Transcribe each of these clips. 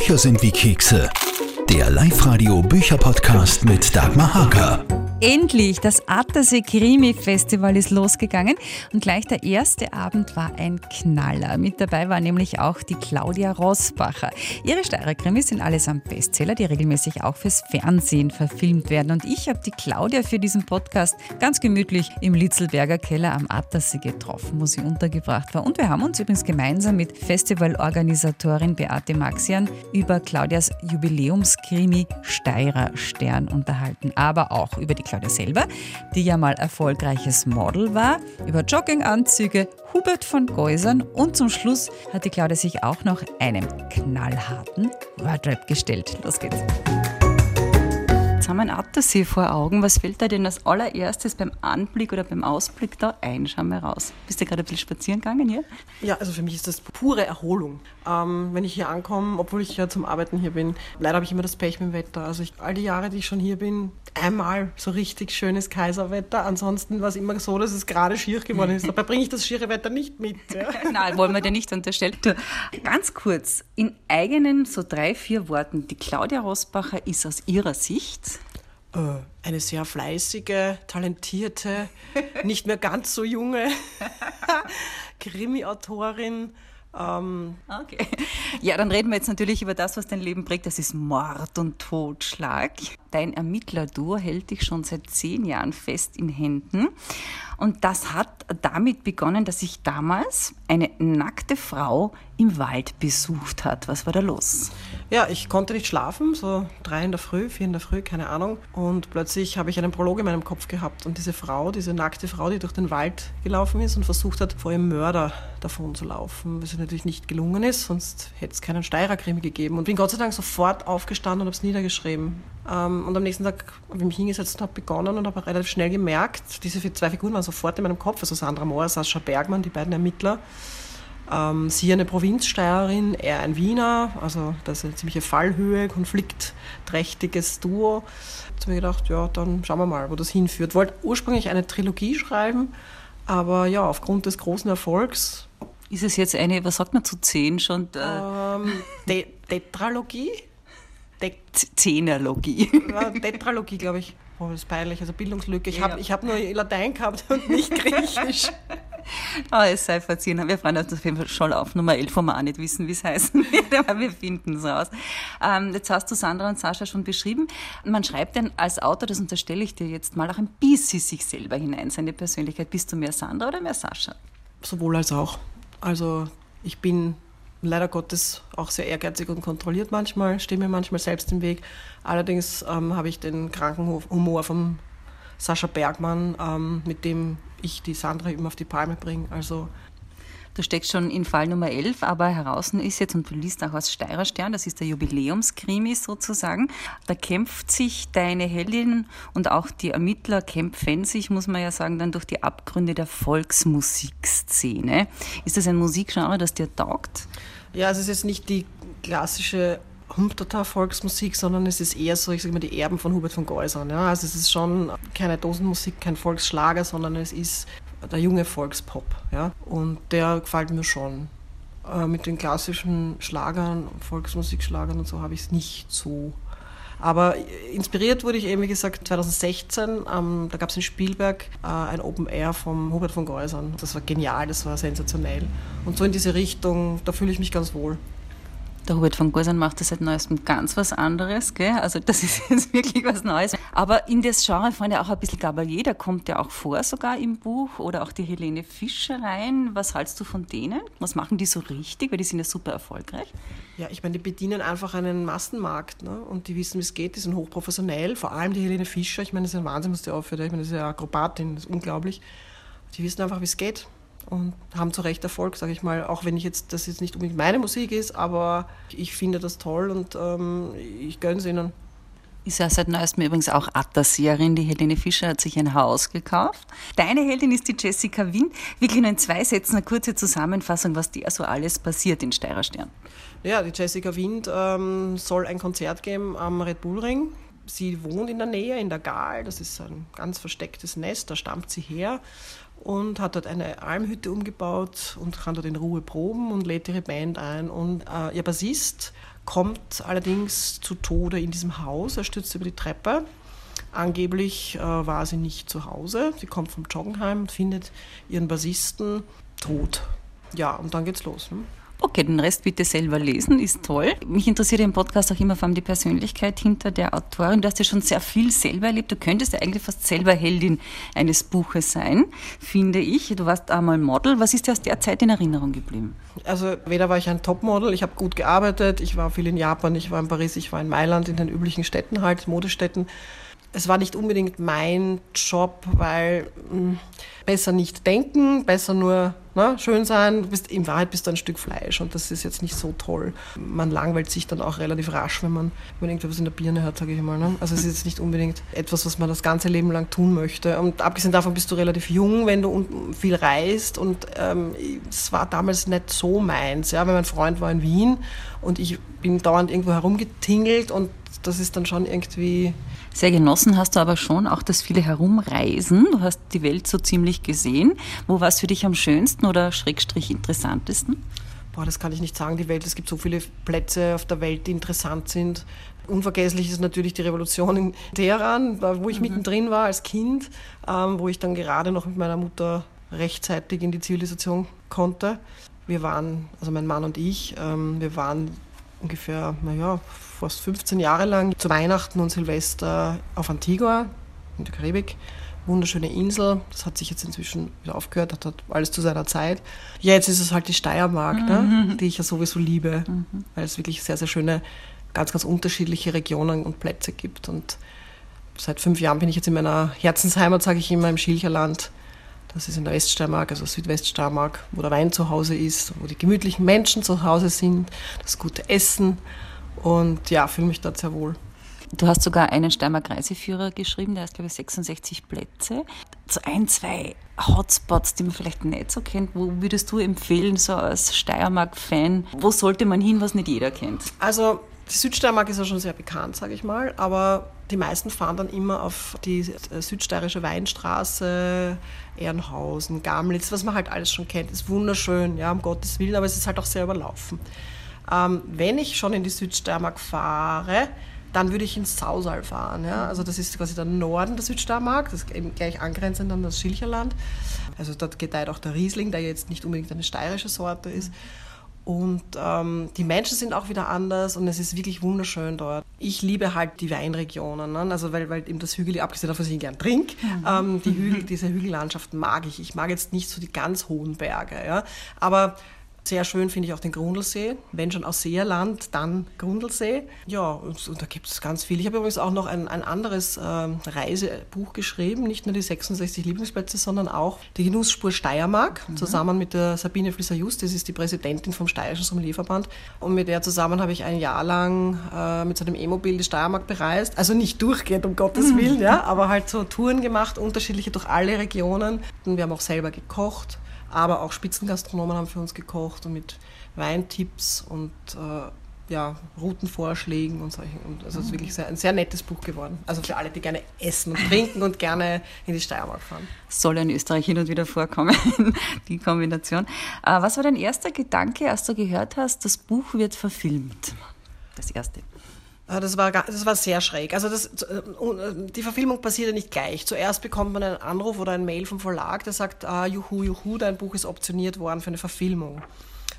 Bücher sind wie Kekse. Der Live-Radio Bücherpodcast mit Dagmar Haker. Endlich, das Attersee Krimi Festival ist losgegangen und gleich der erste Abend war ein Knaller. Mit dabei war nämlich auch die Claudia Rosbacher. Ihre Steirer Krimis sind allesamt Bestseller, die regelmäßig auch fürs Fernsehen verfilmt werden. Und ich habe die Claudia für diesen Podcast ganz gemütlich im Litzelberger Keller am Attersee getroffen, wo sie untergebracht war. Und wir haben uns übrigens gemeinsam mit Festivalorganisatorin Beate Maxian über Claudias Jubiläumskrimi Steirer Stern unterhalten, aber auch über die Claudia selber, die ja mal erfolgreiches Model war, über Jogginganzüge, Hubert von Geusern und zum Schluss hat die Claudia sich auch noch einem knallharten Wordrap gestellt. Los geht's haben wir einen Attersee vor Augen. Was fällt da denn als allererstes beim Anblick oder beim Ausblick da ein? Schau mal raus. Bist du gerade ein bisschen spazieren gegangen hier? Ja, also für mich ist das pure Erholung. Ähm, wenn ich hier ankomme, obwohl ich ja zum Arbeiten hier bin, leider habe ich immer das Pech mit dem Wetter. Also ich, all die Jahre, die ich schon hier bin, einmal so richtig schönes Kaiserwetter. Ansonsten war es immer so, dass es gerade schier geworden ist. Dabei bringe ich das schiere Wetter nicht mit. Ja. Nein, wollen wir dir nicht unterstellen. Ganz kurz, in eigenen so drei, vier Worten, die Claudia Rosbacher ist aus ihrer Sicht äh, eine sehr fleißige, talentierte, nicht mehr ganz so junge Krimi-Autorin. Ähm okay. Ja, dann reden wir jetzt natürlich über das, was dein Leben prägt. Das ist Mord und Totschlag. Dein Ermittlerduo hält dich schon seit zehn Jahren fest in Händen. Und das hat damit begonnen, dass sich damals eine nackte Frau im Wald besucht hat. Was war da los? Ja, ich konnte nicht schlafen, so drei in der Früh, vier in der Früh, keine Ahnung. Und plötzlich habe ich einen Prolog in meinem Kopf gehabt. Und diese Frau, diese nackte Frau, die durch den Wald gelaufen ist und versucht hat, vor ihrem Mörder davon zu laufen, was natürlich nicht gelungen ist, sonst hätte es keinen Steirer-Krimi gegeben. Und bin Gott sei Dank sofort aufgestanden und habe es niedergeschrieben. Ähm, und am nächsten Tag habe ich mich hingesetzt und habe begonnen und habe relativ schnell gemerkt, diese zwei Figuren waren sofort in meinem Kopf, also Sandra Mohr, Sascha Bergmann, die beiden Ermittler. Ähm, sie eine Provinzsteirerin, er ein Wiener, also das ist eine ziemliche Fallhöhe, konfliktträchtiges Duo. Da habe ich gedacht, ja, dann schauen wir mal, wo das hinführt. Wollte ursprünglich eine Trilogie schreiben, aber ja, aufgrund des großen Erfolgs. Ist es jetzt eine, was sagt man zu zehn schon? Ähm, Tetralogie? Zehnerlogie. Ja, Tetralogie, glaube ich. Oh, das ist peinlich, also Bildungslücke. Ich ja. habe hab nur Latein gehabt und nicht Griechisch. oh, es sei verziehen. Wir freuen uns auf jeden Fall schon auf Nummer 11, wo wir auch nicht wissen, wie es heißen wird, aber wir finden es raus. Ähm, jetzt hast du Sandra und Sascha schon beschrieben. Man schreibt denn als Autor, das unterstelle ich dir jetzt mal, auch ein bisschen sich selber hinein, seine Persönlichkeit. Bist du mehr Sandra oder mehr Sascha? Sowohl als auch. Also ich bin leider Gottes auch sehr ehrgeizig und kontrolliert manchmal, stehe mir manchmal selbst im Weg. Allerdings ähm, habe ich den kranken Humor von Sascha Bergmann, ähm, mit dem ich die Sandra immer auf die Palme bringe. Also Du steckst schon in Fall Nummer 11, aber heraus ist jetzt, und du liest auch aus Steirer Stern, das ist der Jubiläumskrimi sozusagen, da kämpft sich deine Heldin und auch die Ermittler kämpfen sich, muss man ja sagen, dann durch die Abgründe der Volksmusikszene. Ist das ein Musikgenre, das dir taugt? Ja, also es ist jetzt nicht die klassische Humptata Volksmusik, sondern es ist eher so, ich sage mal, die Erben von Hubert von Geusern. Ja? Also es ist schon keine Dosenmusik, kein Volksschlager, sondern es ist der junge Volkspop. Ja? Und der gefällt mir schon. Äh, mit den klassischen Schlagern, Volksmusikschlagern und so habe ich es nicht so. Aber inspiriert wurde ich eben, wie gesagt, 2016, ähm, da gab es in Spielberg äh, ein Open Air vom Hubert von Geusern. Das war genial, das war sensationell. Und so in diese Richtung, da fühle ich mich ganz wohl. Der Hubert von Gorsern macht das seit neuestem ganz was anderes, gell? Also das ist jetzt wirklich was Neues. Aber in das Genre fallen ja auch ein bisschen Gabalier, der kommt ja auch vor sogar im Buch oder auch die Helene Fischer rein. Was hältst du von denen? Was machen die so richtig? Weil die sind ja super erfolgreich. Ja, ich meine, die bedienen einfach einen Massenmarkt ne? und die wissen, wie es geht, die sind hochprofessionell. Vor allem die Helene Fischer, ich meine, das ist ein Wahnsinn, was die aufhört. Ich meine, das ist ja Akrobatin, das ist unglaublich. Die wissen einfach, wie es geht und haben zu Recht Erfolg, sage ich mal. Auch wenn ich jetzt das jetzt nicht unbedingt meine Musik ist, aber ich finde das toll und ähm, ich gönne es ihnen. Ist ja seit neuestem übrigens auch Attasierin. Die Helene Fischer hat sich ein Haus gekauft. Deine Heldin ist die Jessica Wien. Wirklich nur in zwei Sätzen eine kurze Zusammenfassung, was dir so alles passiert in Steirer Stern. Ja, die Jessica Wind ähm, soll ein Konzert geben am Red Bull Ring. Sie wohnt in der Nähe, in der Gal. Das ist ein ganz verstecktes Nest, da stammt sie her und hat dort eine Almhütte umgebaut und kann dort in Ruhe proben und lädt ihre Band ein. Und äh, ihr Bassist kommt allerdings zu Tode in diesem Haus. Er stürzt über die Treppe. Angeblich äh, war sie nicht zu Hause. Sie kommt vom Joggenheim und findet ihren Bassisten tot. Ja, und dann geht's los. Ne? Okay, den Rest bitte selber lesen, ist toll. Mich interessiert im Podcast auch immer vor allem die Persönlichkeit hinter der Autorin. Du hast ja schon sehr viel selber erlebt. Du könntest ja eigentlich fast selber Heldin eines Buches sein, finde ich. Du warst einmal Model. Was ist dir aus der Zeit in Erinnerung geblieben? Also weder war ich ein Topmodel, ich habe gut gearbeitet, ich war viel in Japan, ich war in Paris, ich war in Mailand, in den üblichen Städten halt, Modestädten es war nicht unbedingt mein Job, weil mh, hm, besser nicht denken, besser nur ne, schön sein. Bist, in Wahrheit bist du ein Stück Fleisch und das ist jetzt nicht so toll. Man langweilt sich dann auch relativ rasch, wenn man, wenn irgendwas in der Birne hat, sage ich mal. Ne? Also es ist jetzt nicht unbedingt etwas, was man das ganze Leben lang tun möchte. Und abgesehen davon bist du relativ jung, wenn du viel reist und ähm, es war damals nicht so meins. Ja? Weil mein Freund war in Wien und ich bin dauernd irgendwo herumgetingelt und das ist dann schon irgendwie sehr genossen hast du aber schon auch das viele Herumreisen. Du hast die Welt so ziemlich gesehen. Wo war es für dich am schönsten oder schrägstrich interessantesten? Boah, das kann ich nicht sagen, die Welt. Es gibt so viele Plätze auf der Welt, die interessant sind. Unvergesslich ist natürlich die Revolution in Teheran, wo ich mhm. mittendrin war als Kind, ähm, wo ich dann gerade noch mit meiner Mutter rechtzeitig in die Zivilisation konnte. Wir waren, also mein Mann und ich, ähm, wir waren ungefähr, naja, fast 15 Jahre lang zu Weihnachten und Silvester auf Antigua in der Karibik. Wunderschöne Insel. Das hat sich jetzt inzwischen wieder aufgehört, das hat alles zu seiner Zeit. Ja, jetzt ist es halt die Steiermark, ne, mhm. ne, die ich ja sowieso liebe, mhm. weil es wirklich sehr, sehr schöne, ganz, ganz unterschiedliche Regionen und Plätze gibt. Und seit fünf Jahren bin ich jetzt in meiner Herzensheimat, sage ich immer, im Schilcherland. Das ist in der Weststeiermark, also Südweststeiermark, wo der Wein zu Hause ist, wo die gemütlichen Menschen zu Hause sind, das gute Essen. Und ja, fühle mich dort sehr wohl. Du hast sogar einen Steiermark Reiseführer geschrieben, der hat, glaube ich, 66 Plätze. So ein, zwei Hotspots, die man vielleicht nicht so kennt, wo würdest du empfehlen, so als Steiermark-Fan, wo sollte man hin, was nicht jeder kennt? Also die Südsteiermark ist ja schon sehr bekannt, sage ich mal, aber die meisten fahren dann immer auf die äh, südsteirische Weinstraße, Ehrenhausen, Gamlitz, was man halt alles schon kennt. Ist wunderschön, ja, um Gottes Willen, aber es ist halt auch sehr überlaufen. Ähm, wenn ich schon in die Südsteiermark fahre, dann würde ich ins Sausal fahren. Ja? Also das ist quasi der Norden der Südsteiermark, das ist eben gleich angrenzend an das Schilcherland. Also dort gedeiht auch der Riesling, der jetzt nicht unbedingt eine steirische Sorte ist. Und ähm, die Menschen sind auch wieder anders und es ist wirklich wunderschön dort. Ich liebe halt die Weinregionen, ne? also weil, weil eben das Hügel, abgesehen davon, dass ich gern trinke, mhm. ähm, die Hügel, diese Hügellandschaften mag ich. Ich mag jetzt nicht so die ganz hohen Berge, ja? aber sehr schön finde ich auch den Grundlsee. Wenn schon aus Seerland, dann Grundlsee. Ja, und, und da gibt es ganz viel. Ich habe übrigens auch noch ein, ein anderes äh, Reisebuch geschrieben, nicht nur die 66 Lieblingsplätze, sondern auch die Genussspur Steiermark, mhm. zusammen mit der Sabine Flisser-Just, das ist die Präsidentin vom Steirischen Sommelierverband. Und mit der zusammen habe ich ein Jahr lang äh, mit so einem E-Mobil die Steiermark bereist. Also nicht durchgehend, um Gottes mhm. Willen, ja, aber halt so Touren gemacht, unterschiedliche durch alle Regionen. Und wir haben auch selber gekocht aber auch Spitzengastronomen haben für uns gekocht und mit Weintipps und äh, ja, Routenvorschlägen und solche. Und also es ist wirklich sehr, ein sehr nettes Buch geworden. Also für alle, die gerne essen und trinken und gerne in die Steiermark fahren. Soll ja in Österreich hin und wieder vorkommen, die Kombination. Äh, was war dein erster Gedanke, als du gehört hast, das Buch wird verfilmt? Das erste. Ah, das war, das war sehr schräg. Also das, äh, die Verfilmung passiert ja nicht gleich. Zuerst bekommt man einen Anruf oder ein Mail vom Verlag, der sagt, ah, juhu, juhu, dein Buch ist optioniert worden für eine Verfilmung.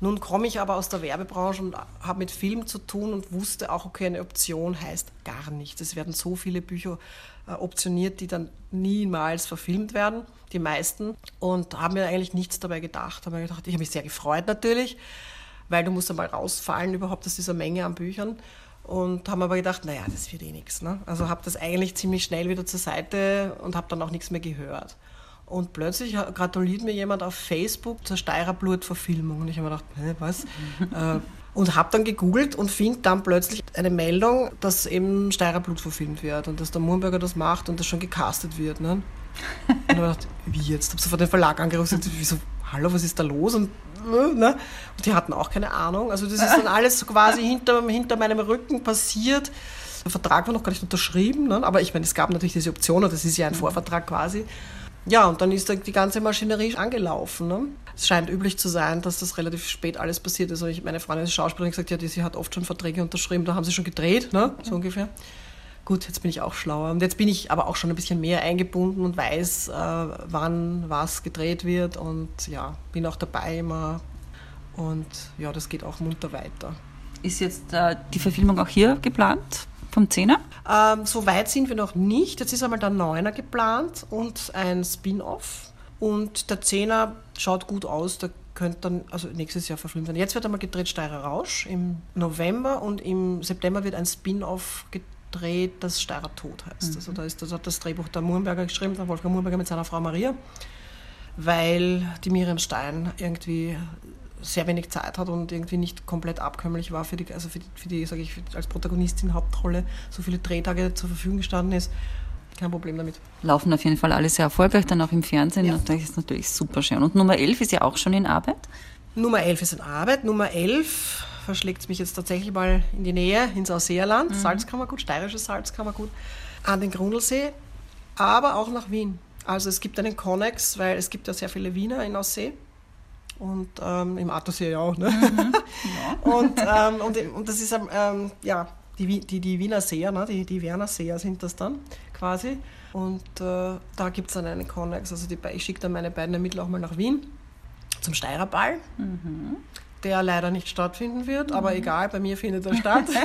Nun komme ich aber aus der Werbebranche und habe mit Film zu tun und wusste auch, okay, eine Option heißt gar nichts. Es werden so viele Bücher äh, optioniert, die dann niemals verfilmt werden, die meisten. Und haben mir eigentlich nichts dabei gedacht. Habe mir gedacht, ich habe mich sehr gefreut natürlich, weil du musst einmal rausfallen überhaupt aus dieser Menge an Büchern und haben aber gedacht, naja, das wird eh nichts. Ne? Also habe das eigentlich ziemlich schnell wieder zur Seite und habe dann auch nichts mehr gehört. Und plötzlich gratuliert mir jemand auf Facebook zur Steirer Blut-Verfilmung. Und ich habe mir gedacht, hä, was? äh, und habe dann gegoogelt und finde dann plötzlich eine Meldung, dass eben Steirer Blut verfilmt wird und dass der Murnberger das macht und das schon gecastet wird. Ne? Und ich habe gedacht, wie jetzt? Ich habe sofort den Verlag angerufen und gesagt, wieso, hallo, was ist da los? Und Ne? Und die hatten auch keine Ahnung. Also das ist dann alles quasi hinter, hinter meinem Rücken passiert. Der Vertrag war noch gar nicht unterschrieben, ne? aber ich meine, es gab natürlich diese Option, und das ist ja ein. Vorvertrag quasi. Ja, und dann ist die ganze Maschinerie angelaufen. Ne? Es scheint üblich zu sein, dass das relativ spät alles passiert ist. Also ich, meine Freundin ist Schauspielerin gesagt, ja, die, sie hat oft schon Verträge unterschrieben, da haben sie schon gedreht, ne? so ungefähr. Gut, jetzt bin ich auch schlauer. Und jetzt bin ich aber auch schon ein bisschen mehr eingebunden und weiß, äh, wann was gedreht wird. Und ja, bin auch dabei immer. Und ja, das geht auch munter weiter. Ist jetzt äh, die Verfilmung auch hier geplant? Vom Zehner? Ähm, so weit sind wir noch nicht. Jetzt ist einmal der Neuner geplant und ein Spin-off. Und der Zehner schaut gut aus. Der könnte dann, also nächstes Jahr verfilmt werden. Jetzt wird einmal gedreht Steirer Rausch im November und im September wird ein Spin-off gedreht gedreht, das Steirer Tod heißt. Mhm. Also da ist, das hat das Drehbuch der Murnberger geschrieben, der Wolfgang Murnberger mit seiner Frau Maria, weil die Miriam Stein irgendwie sehr wenig Zeit hat und irgendwie nicht komplett abkömmlich war für die, also für die, für die sage ich, als Protagonistin Hauptrolle so viele Drehtage zur Verfügung gestanden ist. Kein Problem damit. Laufen auf jeden Fall alle sehr erfolgreich, dann auch im Fernsehen. Ja. Das ist natürlich super schön. Und Nummer 11 ist ja auch schon in Arbeit? Nummer 11 ist in Arbeit. Nummer 11 verschlägt es mich jetzt tatsächlich mal in die Nähe, ins Ausseerland, mhm. Salzkammergut, steirisches Salzkammergut, an den Grundlsee, aber auch nach Wien. Also es gibt einen Connex, weil es gibt ja sehr viele Wiener in Aussee und ähm, im Attersee ja auch. Ne? Mhm. Ja. und, ähm, und, und, das ist, ähm, ja, die, die, die Wiener Seer, ne? die, die Werner Seer sind das dann quasi. Und äh, da gibt es dann einen Connex. Also die, ich schicke dann meine beiden Ermittler auch mal nach Wien zum Steirerball. Mhm der leider nicht stattfinden wird, aber mhm. egal, bei mir findet er statt.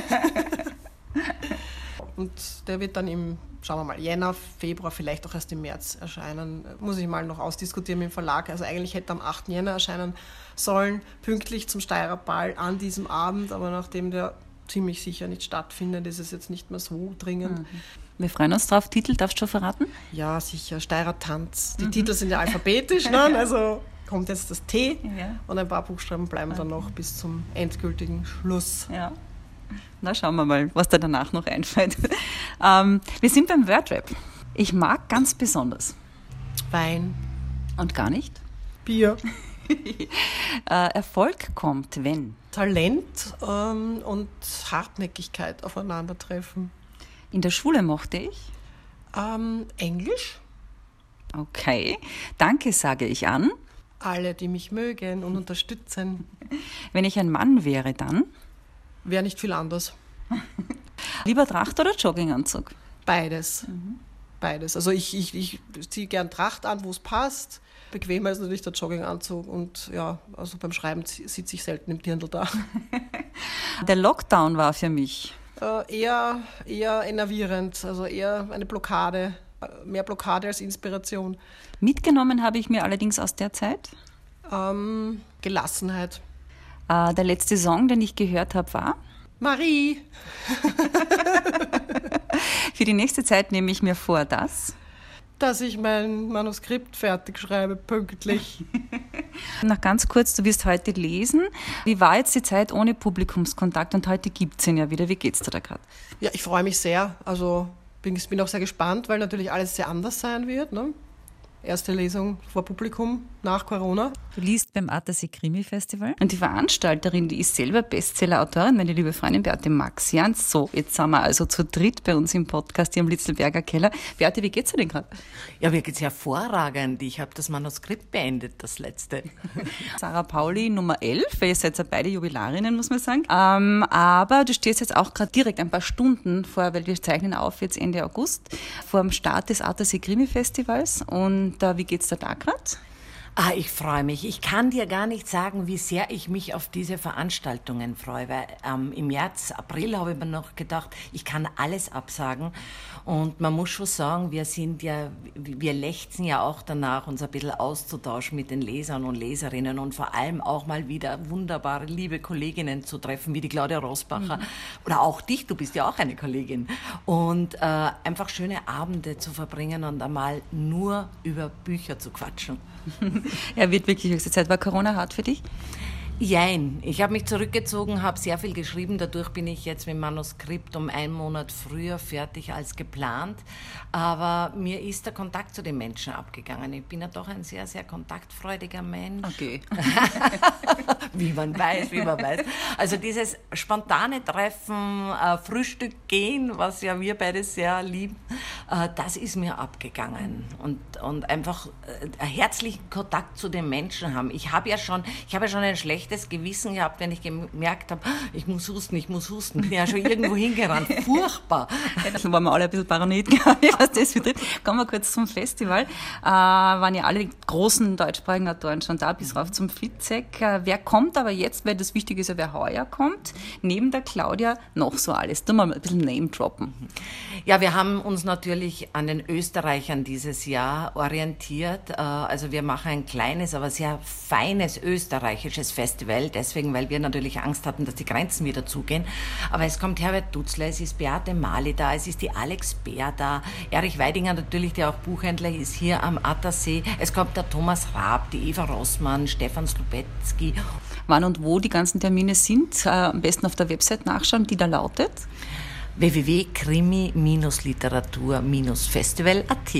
Und der wird dann im, schauen wir mal, Jänner, Februar, vielleicht auch erst im März erscheinen. Muss ich mal noch ausdiskutieren mit dem Verlag. Also eigentlich hätte am 8. Jänner erscheinen sollen, pünktlich zum Steirer Ball an diesem Abend, aber nachdem der ziemlich sicher nicht stattfindet, ist es jetzt nicht mehr so dringend. Mhm. Wir freuen uns drauf. Titel darfst du schon verraten? Ja, sicher. Steirer Tanz. Die mhm. Titel sind ja alphabetisch, ne? also kommt jetzt das T ja. und ein paar Buchstaben bleiben okay. dann noch bis zum endgültigen Schluss. Ja. Na, schauen wir mal, was da danach noch einfällt. ähm, wir sind beim Wordrap. Ich mag ganz besonders Wein. Und gar nicht? Bier. äh, Erfolg kommt, wenn? Talent ähm, und Hartnäckigkeit aufeinandertreffen. In der Schule mochte ich? Ähm, Englisch. Okay. Danke, sage ich an alle, die mich mögen und unterstützen. Wenn ich ein Mann wäre, dann? Wäre nicht viel anders. Lieber Tracht oder Jogginganzug? Beides. Mhm. Beides. Also ich, ich, ich ziehe gern Tracht an, wo es passt. Bequemer ist natürlich der Jogginganzug und ja, also beim Schreiben sitze ich selten im Dirndl da. Der Lockdown war für mich? Äh, eher, eher enervierend, also eher eine Blockade mehr Blockade als Inspiration. Mitgenommen habe ich mir allerdings aus der Zeit? Ähm, Gelassenheit. Äh, der letzte Song, den ich gehört habe, war? Marie. Für die nächste Zeit nehme ich mir vor, dass? Dass ich mein Manuskript fertig schreibe, pünktlich. Noch ganz kurz, du wirst heute lesen. Wie war jetzt die Zeit ohne Publikumskontakt und heute gibt es ihn ja wieder. Wie geht's dir da gerade? Ja, ich freue mich sehr. Also bin, bin auch sehr gespannt, weil natürlich alles sehr anders sein wird. Ne? Erste Lesung vor Publikum nach Corona. Du liest beim Attersee Krimi Festival. Und die Veranstalterin, die ist selber Bestseller-Autorin, meine liebe Freundin Beate Maxian. So, jetzt sind wir also zu dritt bei uns im Podcast hier im Litzelberger Keller. Beate, wie geht's dir denn gerade? Ja, mir geht's hervorragend. Ich habe das Manuskript beendet, das letzte. Sarah Pauli Nummer 11, weil ihr seid ja beide Jubilarinnen, muss man sagen. Ähm, aber du stehst jetzt auch gerade direkt ein paar Stunden vor, weil wir zeichnen auf jetzt Ende August, vor dem Start des Attersee Krimi Festivals. Und äh, wie geht's dir da gerade? Ah, ich freue mich. Ich kann dir gar nicht sagen, wie sehr ich mich auf diese Veranstaltungen freue, weil ähm, im März, April habe ich mir noch gedacht, ich kann alles absagen. Und man muss schon sagen, wir sind ja, wir lechzen ja auch danach, uns ein bisschen auszutauschen mit den Lesern und Leserinnen und vor allem auch mal wieder wunderbare, liebe Kolleginnen zu treffen, wie die Claudia Rosbacher mhm. oder auch dich, du bist ja auch eine Kollegin. Und äh, einfach schöne Abende zu verbringen und einmal nur über Bücher zu quatschen. er wird wirklich höchste Zeit. War Corona hart für dich? Jein. Ich habe mich zurückgezogen, habe sehr viel geschrieben. Dadurch bin ich jetzt mit dem Manuskript um einen Monat früher fertig als geplant. Aber mir ist der Kontakt zu den Menschen abgegangen. Ich bin ja doch ein sehr, sehr kontaktfreudiger Mensch. Okay. wie man weiß, wie man weiß. Also dieses spontane Treffen, äh, Frühstück gehen, was ja wir beide sehr lieben, äh, das ist mir abgegangen. Und, und einfach äh, herzlichen Kontakt zu den Menschen haben. Ich habe ja schon, ich habe ja schon ein schlechtes Gewissen gehabt, wenn ich gemerkt habe, ich muss husten, ich muss husten. Bin ja schon irgendwo hingerannt. Furchtbar. Ja, dann waren wir alle ein bisschen paranoid, was das betrifft. Kommen wir kurz zum Festival. Äh, waren ja alle großen deutschsprachigen Autoren schon da, bis rauf zum Fitzek. Äh, wer kommt aber jetzt, weil das Wichtige ist ja, wer heuer kommt, neben der Claudia noch so alles? Du mal ein bisschen Name droppen. Ja, wir haben uns natürlich an den Österreichern dieses Jahr orientiert. Äh, also wir machen ein kleines, aber sehr feines österreichisches Festival, deswegen, weil wir natürlich Angst hatten, dass die Grenzen wieder zugehen. Aber es kommt Herbert Dutzler, es ist Beate Mali da, es ist die Alex Bär da, Erich Weidinger natürlich, der auch Buchhändler ist hier am Attersee. Es kommt der Thomas Raab, die Eva Rossmann, Stefan Slubetzky. Wann und wo die ganzen Termine sind, äh, am besten auf der Website nachschauen, die da lautet www.krimi-literatur-festival.at.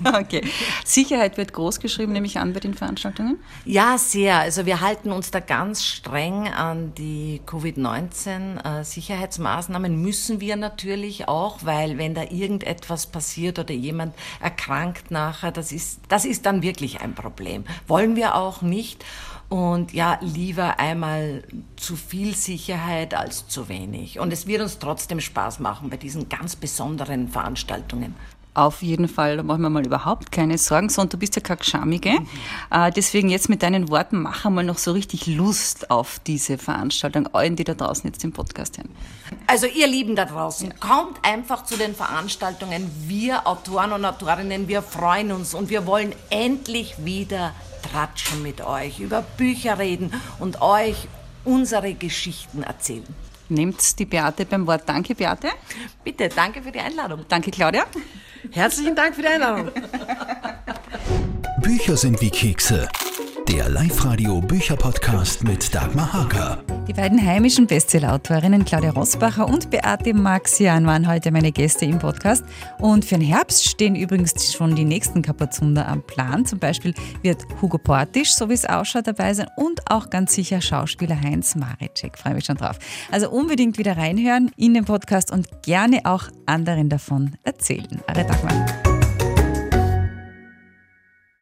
Okay. Sicherheit wird groß geschrieben, nehme ich an, bei den Veranstaltungen? Ja, sehr. Also wir halten uns da ganz streng an die Covid-19-Sicherheitsmaßnahmen. Müssen wir natürlich auch, weil wenn da irgendetwas passiert oder jemand erkrankt nachher, das ist, das ist dann wirklich ein Problem. Wollen wir auch nicht. Und ja, lieber einmal zu viel Sicherheit als zu wenig. Und es wird uns trotzdem Spaß machen bei diesen ganz besonderen Veranstaltungen. Auf jeden Fall, da machen wir mal überhaupt keine Sorgen. So, und du bist ja keine Geschamige. Mhm. Äh, deswegen jetzt mit deinen Worten, mach einmal noch so richtig Lust auf diese Veranstaltung, allen, die da draußen jetzt den Podcast hören. Also ihr Lieben da draußen, ja. kommt einfach zu den Veranstaltungen. Wir Autoren und Autorinnen, wir freuen uns und wir wollen endlich wieder tratschen mit euch, über Bücher reden und euch unsere Geschichten erzählen. Nehmt die Beate beim Wort. Danke, Beate. Bitte, danke für die Einladung. Danke, Claudia. Herzlichen Dank für die Einladung. Bücher sind wie Kekse. Der Live-Radio Bücher-Podcast mit Dagmar Hager. Die beiden heimischen Bestsellerautorinnen Claudia Rosbacher und Beate Maxian waren heute meine Gäste im Podcast. Und für den Herbst stehen übrigens schon die nächsten Kapazunder am Plan. Zum Beispiel wird Hugo Portisch, so wie es ausschaut, dabei sein und auch ganz sicher Schauspieler Heinz Maricek. Freue mich schon drauf. Also unbedingt wieder reinhören in den Podcast und gerne auch anderen davon erzählen. Eure Dagmar.